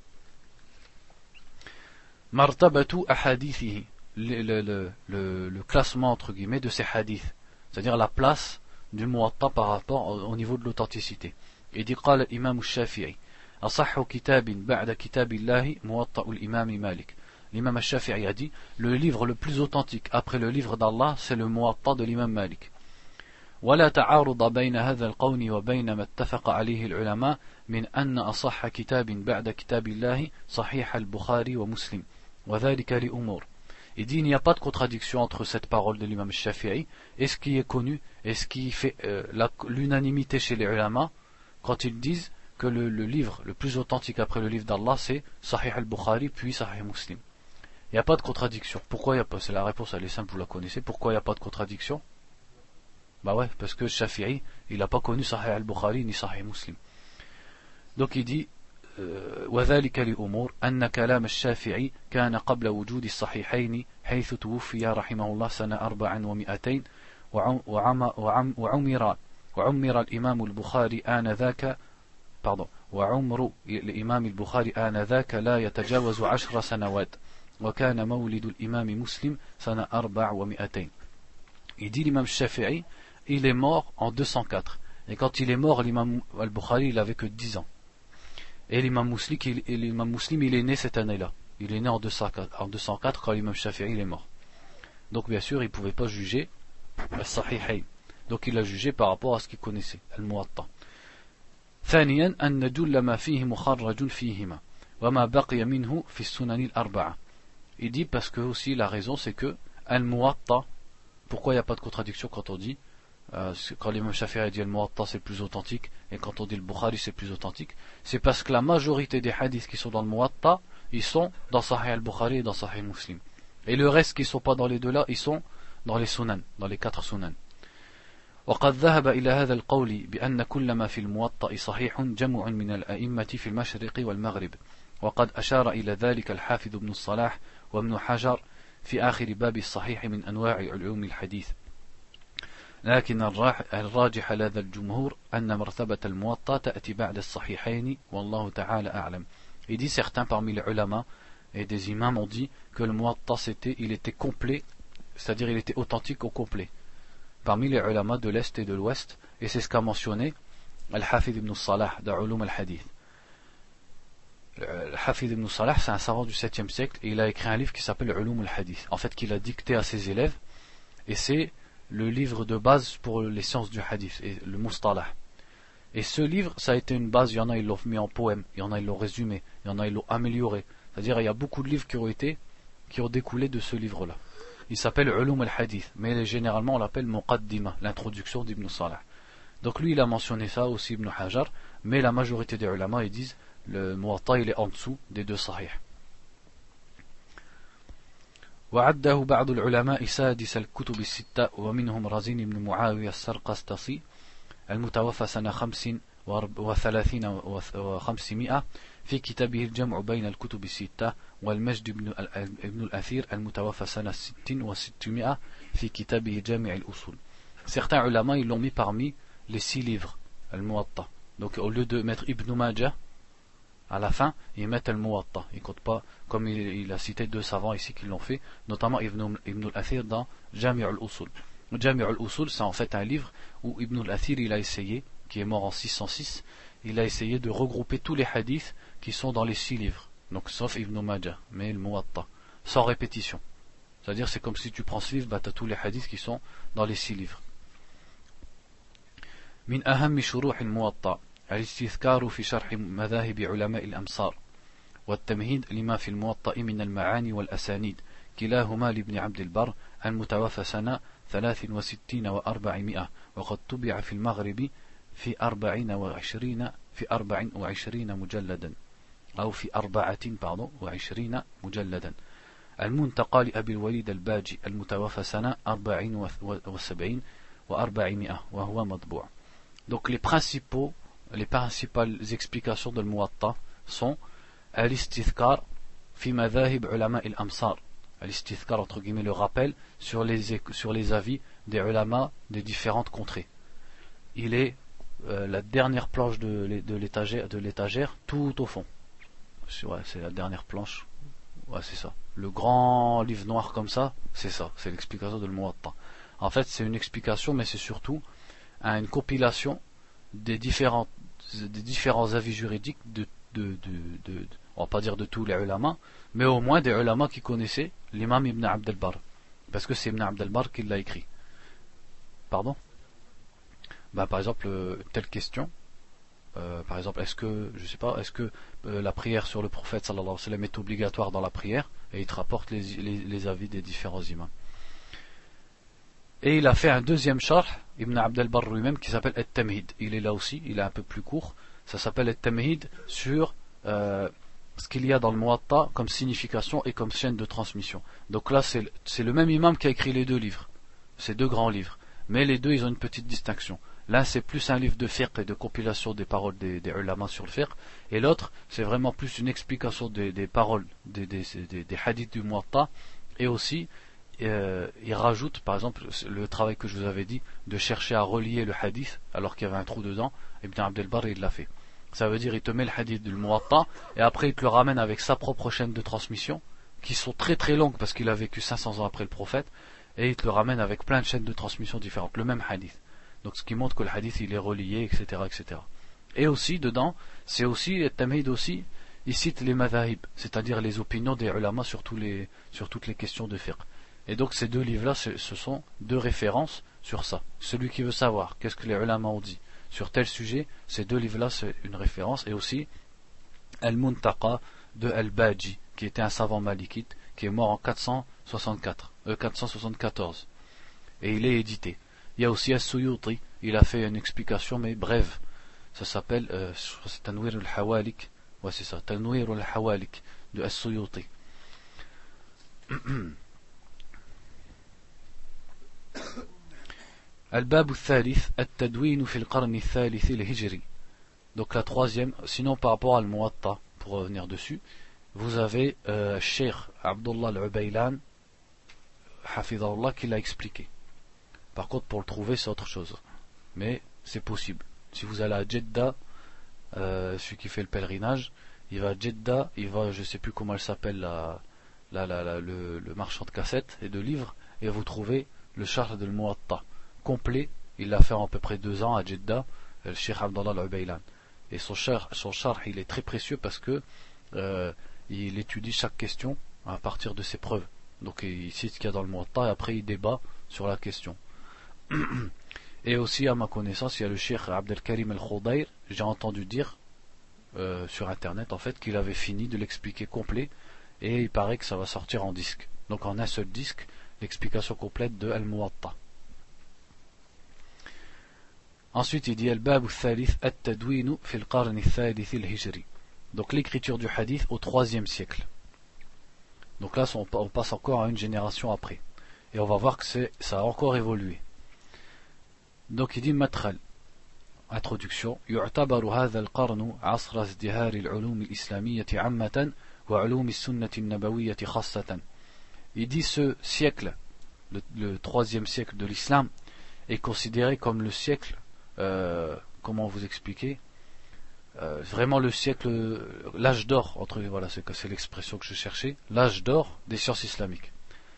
Martabatu ahadithihi, le, le, le, le, classement entre guillemets de ces hadiths, c'est-à-dire la place du Muwatta par rapport au, au niveau de l'authenticité. Et dit قال الإمام الشافعي أصح كتاب بعد كتاب الله موطأ الإمام مالك L'imam al-Shafi'i a dit le livre le plus authentique après le livre d'Allah c'est le Muwatta de l'imam Malik ولا تعارض بين هذا القول وبين ما اتفق عليه العلماء من أن أصح كتاب بعد كتاب الله صحيح البخاري ومسلم وذلك لأمور il dit il n'y a pas de contradiction entre cette parole de l'imam Shafi'i et ce qui est connu et ce qui fait euh, l'unanimité chez les ulama quand ils disent que le, le, livre le plus authentique après le livre d'Allah c'est Sahih al-Bukhari puis Sahih Muslim. Il n'y a pas de contradiction. Pourquoi il n'y a pas C'est la réponse, elle est simple, vous la connaissez. Pourquoi il n'y a pas de contradiction? Bah ouais, parce que Shafi'i, il n'a pas connu Sahih al-Bukhari ni Sahih Muslim. Donc il dit وذلك لأمور أن كلام الشافعي كان قبل وجود الصحيحين حيث توفي رحمه الله سنة أربع ومئتين وعمر, وعمر الإمام البخاري آنذاك وعمر الإمام البخاري آنذاك لا يتجاوز عشر سنوات وكان مولد الإمام مسلم سنة أربع ومئتين Il dit l'imam Shafi'i, il est mort en 204. Et quand il est mort, l'imam al-Bukhari, il avait que 10 ans. Et l'imam Muslim, l'imam Muslim, il est né cette année-là. Il est né en 204, en 204 quand l'imam Shafi'i il est mort. Donc bien sûr, il ne pouvait pas juger al-Sahihayn. Donc il a jugé par rapport à ce qu'il connaissait, al-Muwatta. ثانيا أن جل ما فيه مخرج فيهما وما بقي منه في السنن الأربعة Il dit parce que aussi la raison c'est que Al-Muwatta, pourquoi il n'y a pas de contradiction quand on dit euh, quand l'imam Shafi'i dit Al-Muwatta c'est le plus authentique et quand on dit le Bukhari c'est le plus authentique c'est parce que la majorité des hadiths qui sont dans le Muwatta ils sont dans Sahih al-Bukhari et dans Sahih Muslim et le reste qui ne sont pas dans les deux là ils sont dans les sunan dans les quatre sunan وقد ذهب إلى هذا القول بأن كل ما في الموطأ صحيح جمع من الأئمة في المشرق والمغرب وقد أشار إلى ذلك الحافظ ابن الصلاح وابن حجر في آخر باب الصحيح من أنواع علوم الحديث لكن الراجح لدى الجمهور أن مرتبة الموطأ تأتي بعد الصحيحين والله تعالى أعلم Il dit certains parmi les ulama et des imams ont dit que le muwatta c'était, il était complet, c'est-à-dire il était authentique au complet. Parmi les ulama de l'Est et de l'Ouest, et c'est ce qu'a mentionné Al-Hafid ibn Salah de Ulum al-Hadith. Al-Hafid ibn Salah, c'est un savant du 7e siècle, et il a écrit un livre qui s'appelle Ulum al-Hadith. En fait, qu'il a dicté à ses élèves, et c'est le livre de base pour les sciences du hadith, et le mustalah. Et ce livre, ça a été une base, il y en a, ils l'ont mis en poème, il y en a, ils l'ont résumé, il y en a, ils l'ont amélioré. C'est-à-dire, il y a beaucoup de livres qui ont été, qui ont découlé de ce livre-là. Il s'appelle Ulum al-Hadith, mais généralement on l'appelle Muqaddima, l'introduction d'Ibn Salah. Donc lui, il a mentionné ça aussi, Ibn Hajar, mais la majorité des ulama, ils disent, le Muwatta, il est en dessous des deux sahih. وعده بعض العلماء سادس الكتب الستة ومنهم رزين بن معاوية السرقسطسي المتوفى سنة خمس وثلاثين وخمسمائة في كتابه الجمع بين الكتب الستة والمجد بن ابن الأثير المتوفى سنة ست وستمائة في كتابه جامع الأصول Certains ulama ils l'ont mis parmi les six livres, al-Muwatta. Donc au lieu de mettre Ibn Majah à la fin, ils mettent le muwatta. Ils comptent pas, comme il, a cité deux savants ici qui l'ont fait, notamment Ibn, Ibn al-Athir dans Jami' al-Usul. Jami' al-Usul, c'est en fait un livre où Ibn al-Athir, il a essayé, qui est mort en 606, il a essayé de regrouper tous les hadiths qui sont dans les six livres. Donc, sauf Ibn Majah, mais le muwatta. Sans répétition. C'est-à-dire, c'est comme si tu prends ce livre, bah, tu as tous les hadiths qui sont dans les six livres. Min aham. الاستذكار في شرح مذاهب علماء الأمصار والتمهيد لما في الموطأ من المعاني والأسانيد كلاهما لابن عبد البر المتوفى سنة ثلاث وستين وأربعمائة وقد طبع في المغرب في أربعين وعشرين في أربع وعشرين مجلدا أو في أربعة وعشرين مجلدا. المنتقى لأبي الوليد الباجي المتوفى سنة أربعين وسبعين وأربعمائة وهو مطبوع. Donc les principaux, les principales explications de Muwatta sont Al-Istithkar fi madhahib ulama il-amsar. Al-Istithkar, entre guillemets, le rappel sur les, avis des ulama des différentes contrées. Il est euh, la dernière planche de, l'étagère, tout au fond. c'est la dernière planche. C'est ça. Le grand livre noir comme ça, c'est ça. C'est l'explication de Muwatta. En fait, c'est une explication, mais c'est surtout une compilation des différents, des différents avis juridiques de, de, de, on va pas dire de tous les ulama, mais au moins des ulama qui connaissaient l'imam Ibn Abd al-Bar. Parce que c'est Ibn Abd al-Bar qui l'a écrit. Pardon? Bah, Par exemple, euh, telle question. Euh, par exemple, est-ce que, je sais pas, est-ce que euh, la prière sur le prophète sallallahu alayhi wa sallam est obligatoire dans la prière? Et il te rapporte les, les, les avis des différents imams. Et il a fait un deuxième char, Ibn Abd al-Barr lui-même, qui s'appelle At-Tamhid. Il est là aussi, il est un peu plus court. Ça s'appelle At-Tamhid sur euh, ce qu'il y a dans le Muwatta comme signification et comme chaîne de transmission. Donc là, c'est le même imam qui a écrit les deux livres, ces deux grands livres. Mais les deux, ils ont une petite distinction. L'un, c'est plus un livre de fiqh et de compilation des paroles des, des sur le fiqh, et l'autre, c'est vraiment plus une explication des, paroles des, des, hadiths du Muwatta, et aussi euh, il rajoute, par exemple, le travail que je vous avais dit, de chercher à relier le hadith alors qu'il y avait un trou dedans, et bien Abdelbar il l'a fait. Ça veut dire il te met le hadith du Muwatta et après il te le ramène avec sa propre chaîne de transmission, qui sont très très longues parce qu'il a vécu 500 ans après le prophète, et il te le ramène avec plein de chaînes de transmission différentes, le même hadith. Donc ce qui montre que le hadith il est relié, etc. etc. Et aussi dedans, c'est aussi, Tamid aussi, il cite les madhahib, c'est-à-dire les opinions des ulama sur, les, sur toutes les questions de fiqh. Et donc ces deux livres-là, ce sont deux références sur ça. Celui qui veut savoir qu'est-ce que les ulama ont dit sur tel sujet, ces deux livres-là, c'est une référence. Et aussi Al-Muntaqa de Al-Baji, qui était un savant malikite, qui est mort en 464, 474. Euh, Et il est édité. Il y a aussi As-Suyuti, il a fait une explication, mais brève. Ça s'appelle euh, al-Hawalik. Ouais, c'est ça, Tanwir al-Hawalik de As-Suyuti. <clears throat> Al-Bab. Donc la troisième, sinon par rapport à Al-Muwatta, pour revenir dessus, vous avez euh, Sheikh Abdullah al-Ubaylan, Hafidahullah, qui l'a expliqué. Par contre, pour le trouver, c'est autre chose. Mais c'est possible. Si vous allez à Jeddah, euh, celui qui fait le pèlerinage, il va à Jeddah, il va, je sais plus comment elle s'appelle, la, la, la, le, marchand de cassettes et de livres, et vous trouvez le char de Muwatta complet. Il l'a fait en à peu près deux ans à Jeddah, le Sheikh Abdallah al-Ubaylan. Et son char, son char, il est très précieux parce que euh, il étudie chaque question à partir de ses preuves. Donc il cite ce qu'il y a dans le Muwatta et après il débat sur la question. <clears throat> Et aussi, à ma connaissance, il y a le Sheikh Abdelkarim al-Khudayr, j'ai entendu dire euh, sur internet en fait qu'il avait fini de l'expliquer complet et il paraît que ça va sortir en disque. Donc en un seul disque, l'explication complète de Al-Muwatta. Ensuite, il dit Al-Bab al-Thalith at-Tadwinu fil qarn al-Thalith al-Hijri. Donc l'écriture du hadith au troisième siècle. Donc là, on passe encore à une génération après. Et on va voir que ça a encore évolué. Donc il dit Matral. introduction يعتبر هذا القرن عصر ازدهار العلوم الإسلامية عامة وعلوم السنة النبوية خاصة Il dit ce siècle, le, troisième siècle de l'islam, est considéré comme le siècle, euh, comment vous expliquer, euh, vraiment le siècle, l'âge d'or, entre voilà, c'est l'expression que je cherchais, l'âge d'or des sciences islamiques.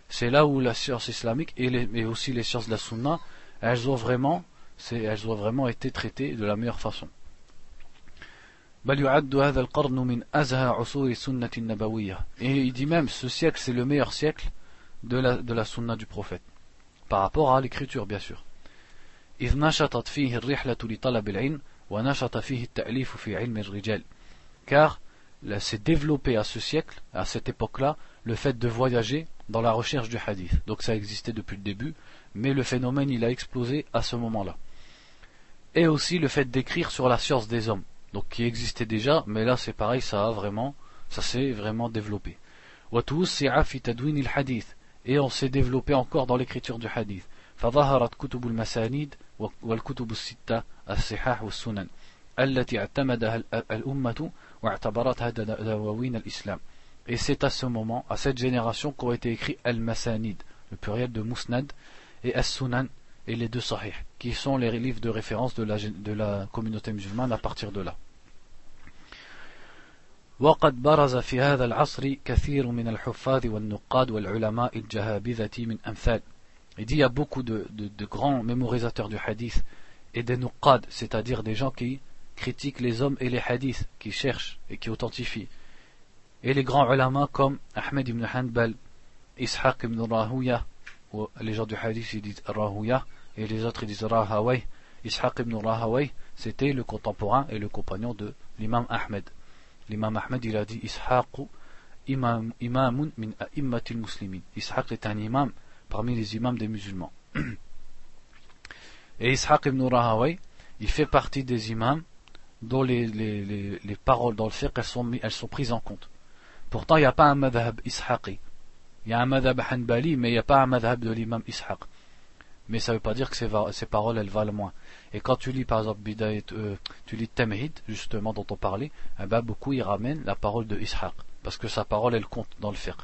C'est là où la science islamique et, aussi les sciences de la sunna, elles ont vraiment été traitées de la meilleure façon. Et il dit même ce siècle c'est le meilleur siècle de la, de la sunna du prophète. Par rapport à l'écriture bien sûr. car s'est développé à ce siècle à cette époque là le fait de voyager dans la recherche du hadith. Donc ça existait depuis le début mais le phénomène il a explosé à ce moment là et aussi le fait d'écrire sur la science des hommes, donc qui existait déjà, mais là c'est pareil, ça a vraiment, ça s'est vraiment développé. Et on s'est développé encore dans l'écriture du hadith. فظهرت كتب المسانيد والكتب الستة الصحاح والسنن التي اعتمدها الأمة واعتبرتها دواوين الإسلام. Et c'est à ce moment, à cette génération qu'ont été écrits al-masanid, le pluriel de musnad, et as-sunan, et les deux sahih, qui sont les livres de référence de la, de la communauté musulmane à partir de là. وقد برز في هذا العصر كثير من الحفاظ والنقاد والعلماء الجهابذة من أمثال Il dit il y a beaucoup de, de, de grands mémorisateurs du hadith et des nuqad, c'est-à-dire des gens qui critiquent les hommes et les hadiths, qui cherchent et qui authentifient. Et les grands ulama comme Ahmed ibn Hanbal, Ishaq ibn Rahuya, les gens du hadith ils disent Rahuya, et les autres disent Rahaway. Ishaq ibn Rahaway, c'était le contemporain et le compagnon de l'imam Ahmed. L'imam Ahmed, il a dit Ishaq imam, imamun min a'immatil muslimin. Ishaq est un imam parmi les imams des musulmans. Et Ishaq ibn Rahaway, il fait partie des imams dont les, les, les, les paroles dans le fiqh, elles sont, elles sont prises en compte. Pourtant, il n'y a pas un madhab ishaqi. Il y a un madhab hanbali, mais il n'y a pas un madhab de l'imam ishaq mais ça ne veut pas dire que ces, paroles elles valent moins. Et quand tu lis par exemple Bidayat, euh, tu lis Temhid, justement dont on parlait, eh ben, beaucoup y ramènent la parole de Ishaq, parce que sa parole elle compte dans le fiqh.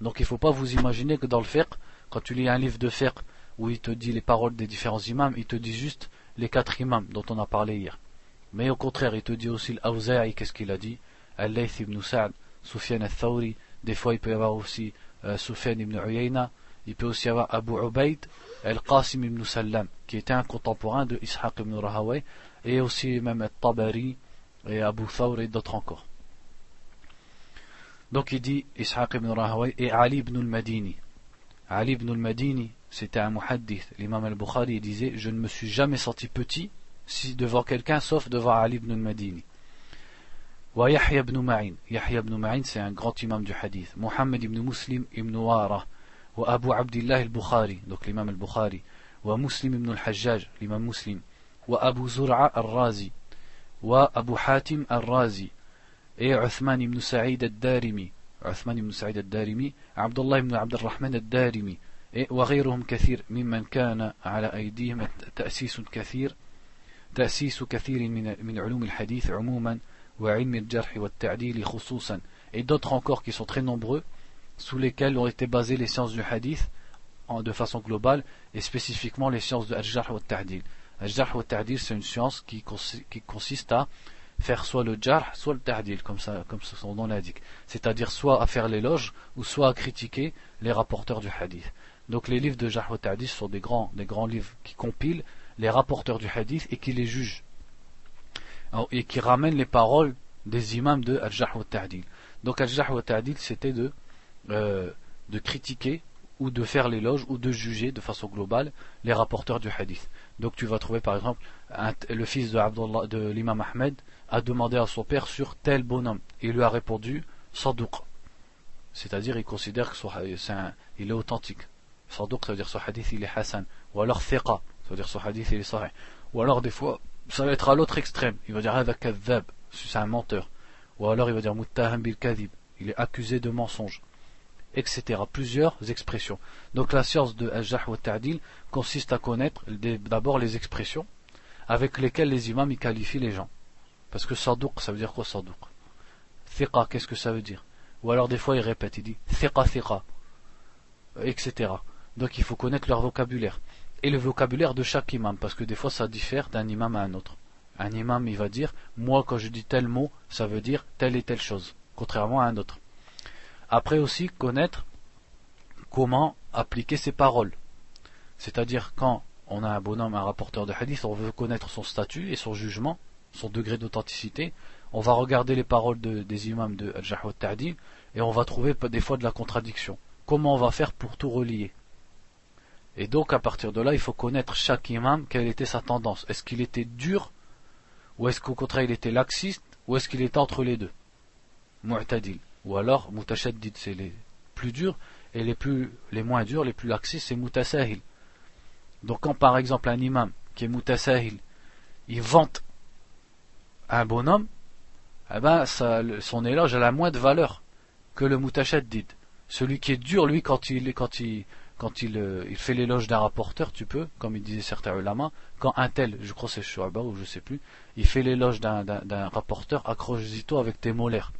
Donc il ne faut pas vous imaginer que dans le fiqh, quand tu lis un livre de fiqh où il te dit les paroles des différents imams, il te dit juste les quatre imams dont on a parlé hier. Mais au contraire, il te dit aussi l'Awza'i, qu'est-ce qu'il a dit? Al-Layth ibn Sa'd, Sufyan al-Thawri, des fois il peut y avoir aussi euh, ibn Uyayna, il peut aussi y avoir Abu Ubaid, Al-Qasim ibn Sallam, qui était un contemporain de Ishaq ibn Rahaway, et aussi même Al-Tabari et Abu Thawr et d'autres encore. Donc il dit Ishaq ibn Rahaway et Ali ibn al-Madini. Ali ibn al-Madini, c'était un muhaddith. L'imam al-Bukhari disait Je ne me suis jamais senti petit si devant quelqu'un sauf devant Ali ibn al-Madini. Wa Yahya ibn Ma'in. Yahya ibn Ma'in, c'est un grand imam du hadith. Muhammad ibn Muslim ibn Wara. وأبو عبد الله البخاري دوك الإمام البخاري ومسلم بن الحجاج الإمام مسلم وأبو زرعة الرازي وأبو حاتم الرازي إيه عثمان بن سعيد الدارمي عثمان بن سعيد الدارمي عبد الله بن عبد الرحمن الدارمي إيه وغيرهم كثير ممن كان على أيديهم تأسيس كثير تأسيس كثير من من علوم الحديث عموما وعلم الجرح والتعديل خصوصا. Et d'autres encore qui sont très nombreux. Sous lesquels ont été basées les sciences du hadith de façon globale et spécifiquement les sciences de Al-Jarh wa. Al-Jarh wa c'est une science qui, consiste à faire soit le Jarh, soit le Ta'dil, comme, ça, comme son nom l'indique. C'est-à-dire soit à faire l'éloge ou soit à critiquer les rapporteurs du hadith. Donc les livres de Jarh wa sont des grands, des grands livres qui compilent les rapporteurs du hadith et qui les jugent. Et qui ramènent les paroles des imams de Al-Jarh wa. Donc Al-Jarh wa c'était de euh, de critiquer ou de faire l'éloge ou de juger de façon globale les rapporteurs du hadith. Donc tu vas trouver par exemple le fils de, de l'imam Ahmed a demandé à son père sur tel bonhomme. Il lui a répondu Sadouk. C'est-à-dire il considère qu'il est authentique. Sadouk, ça veut dire son hadith il est Hassan. Ou alors Thiqa, ça veut dire son hadith il est Sahih. Ou alors des fois, ça va être à l'autre extrême. Il va dire c'est un menteur. Ou alors il va dire Muttaham bil il est accusé de mensonge etc. Plusieurs expressions. Donc la science de Al-Jah wa Ta'dil consiste à connaître d'abord les expressions, avec lesquels les imams qualifient les gens. Parce que sadouk, ça veut dire quoi sadouk Thiqa, qu'est-ce que ça veut dire? Ou alors des fois il répète, il dit thiqa thiqa, etc. Donc il faut connaître leur vocabulaire. Et le vocabulaire de chaque imam, parce que des fois ça diffère d'un imam à un autre. Un imam il va dire, moi quand je dis tel mot, ça veut dire telle et telle chose, contrairement à un autre. Après aussi connaître comment appliquer ses paroles. C'est-à-dire quand on a un bonhomme, un rapporteur de hadith, on veut connaître son statut et son jugement, son degré d'authenticité, on va regarder les paroles des imams de Al-Jahwa Ta'dil et on va trouver des fois de la contradiction. Comment on va faire pour tout relier? Et donc à partir de là, il faut connaître chaque imam, quelle était sa tendance. Est-ce qu'il était dur ou est-ce qu'au contraire il était laxiste ou est-ce qu'il était entre les deux? Mu'tadil. Ou alors Mutashaddid, c'est les plus durs et les plus les moins durs, les plus laxistes, c'est Mutasahil. Donc quand par exemple un imam qui est Mutasahil, il vante un bonhomme, eh ben, son éloge a la moins de valeur que le dit. Celui qui est dur, lui, quand euh, il fait l'éloge d'un rapporteur, tu peux, comme il disait certains ulama, quand un tel, je crois c'est Shu'aba ou je sais plus, il fait l'éloge d'un, rapporteur, accroche-y-toi avec tes molaires.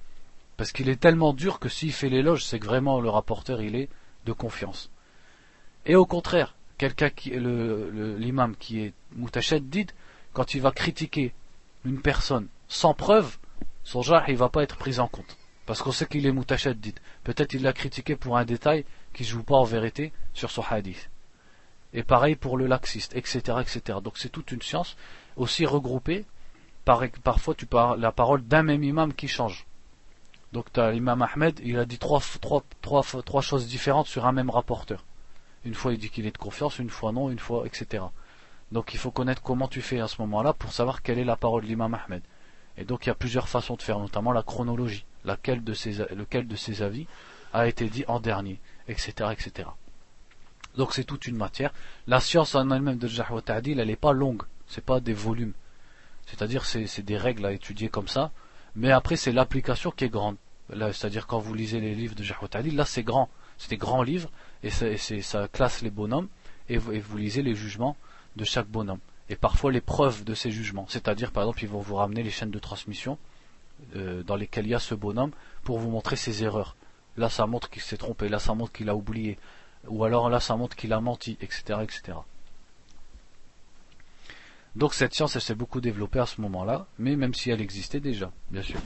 Parce qu'il est tellement dur que s'il fait l'éloge, c'est que vraiment le rapporteur, il est de confiance. Et au contraire, quelqu'un qui, l'imam qui est dit, quand il va critiquer une personne sans preuve, son jarh il va pas être pris en compte. Parce qu'on sait qu'il est dit. Peut-être il l'a critiqué pour un détail qui ne joue pas en vérité sur son hadith. Et pareil pour le laxiste, etc. etc. Donc c'est toute une science, aussi regroupée, parfois tu parles la parole d'un même imam qui change. Donc l'imam Ahmed, il a dit trois, choses différentes sur un même rapporteur. Une fois il dit qu'il est de confiance, une fois non, une fois, etc. Donc il faut connaître comment tu fais à ce moment-là pour savoir quelle est la parole de l'imam Ahmed. Et donc il y a plusieurs façons de faire, notamment la chronologie, laquelle de lequel de ces avis a été dit en dernier, etc. etc. Donc c'est toute une matière. La science en elle-même de Jahwa Ta'dil, elle n'est pas longue, c'est pas des volumes. C'est-à-dire c'est des règles à étudier comme ça, mais après c'est l'application qui est grande. C'est-à-dire quand vous lisez les livres de Jahwa Ta'dil, là c'est grand, c'est des grands livres, et, ça classe les bonhommes, et vous lisez les jugements de chaque bonhomme et parfois les preuves de ces jugements. C'est-à-dire, par exemple, ils vont vous ramener les chaînes de transmission euh, dans lesquelles il y a ce bonhomme pour vous montrer ses erreurs. Là, ça montre qu'il s'est trompé, là, ça montre qu'il a oublié, ou alors là, ça montre qu'il a menti, etc., etc. Donc cette science, elle s'est beaucoup développée à ce moment-là, mais même si elle existait déjà, bien sûr.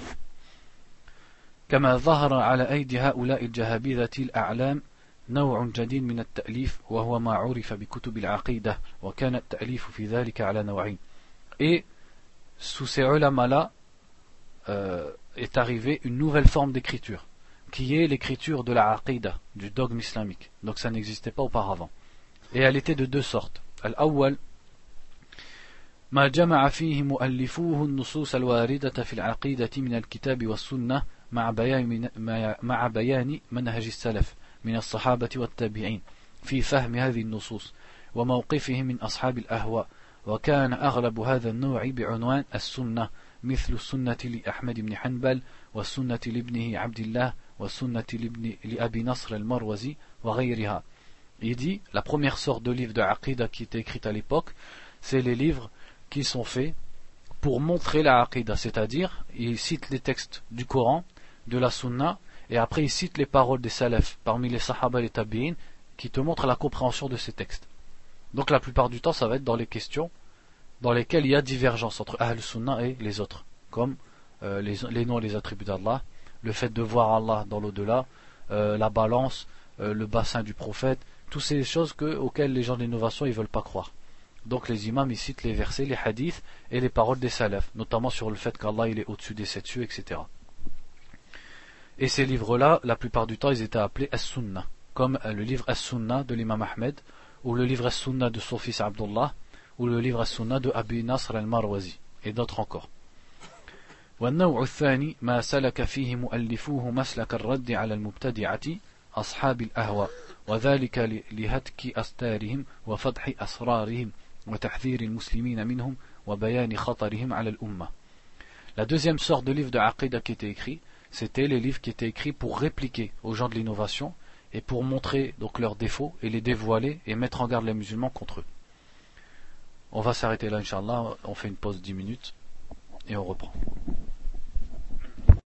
نوع جديد من التأليف وهو ما عرف بكتب العقيدة وكان التأليف في ذلك على نوعين et sous ces ulama-là euh, est arrivée une nouvelle forme d'écriture qui est l'écriture de la aqidah du dogme islamique donc ça n'existait pas auparavant et elle était de deux sortes الأول ما جمع فيه مؤلفوه النصوص الواردة في العقيدة من الكتاب والسنة مع بيان, مع بيان منهج السلف من الصحابة والتابعين في فهم هذه النصوص وموقفهم من أصحاب الأهواء وكان أغلب هذا النوع بعنوان السنة مثل السنة لأحمد بن حنبل والسنة لابنه عبد الله والسنة لابن لأبي نصر المروزي وغيرها. Il dit, la première sorte de livre de Aqidah qui était écrite à l'époque, c'est les livres qui sont faits pour montrer la Aqidah, c'est-à-dire, il cite les textes du Coran, de la Sunna Et après, il cite les paroles des salafs parmi les sahaba et les tabi'in qui te montrent la compréhension de ces textes. Donc la plupart du temps, ça va être dans les questions dans lesquelles il y a divergence entre Ahl Sunnah et les autres, comme euh, les, noms et les attributs d'Allah, le fait de voir Allah dans l'au-delà, euh, la balance, euh, le bassin du prophète, toutes ces choses auxquelles les gens d'innovation ne veulent pas croire. Donc les imams ils citent les versets, les hadiths et les paroles des salafs, notamment sur le fait qu'Allah il est au-dessus des sept cieux, etc. Et ces livres-là, la plupart du temps, ils étaient appelés As-Sunnah, comme euh, le livre As-Sunnah de l'imam Ahmed, ou le livre As-Sunnah de son fils Abdullah, ou le livre As-Sunnah de Abi Nasr al-Marwazi, et d'autres encore. والنوع الثاني ما سلك فيه مؤلفوه مسلك الرد على المبتدعة أصحاب الأهواء وذلك لهتك أستارهم وفضح أسرارهم وتحذير المسلمين منهم وبيان خطرهم على الأمة La deuxième sorte de livre de Aqidah qui était écrit, c'était les livres qui étaient écrits pour répliquer aux gens de l'innovation et pour montrer donc leurs défauts et les dévoiler et mettre en garde les musulmans contre eux. On va s'arrêter là, Inch'Allah. On fait une pause 10 minutes et on reprend.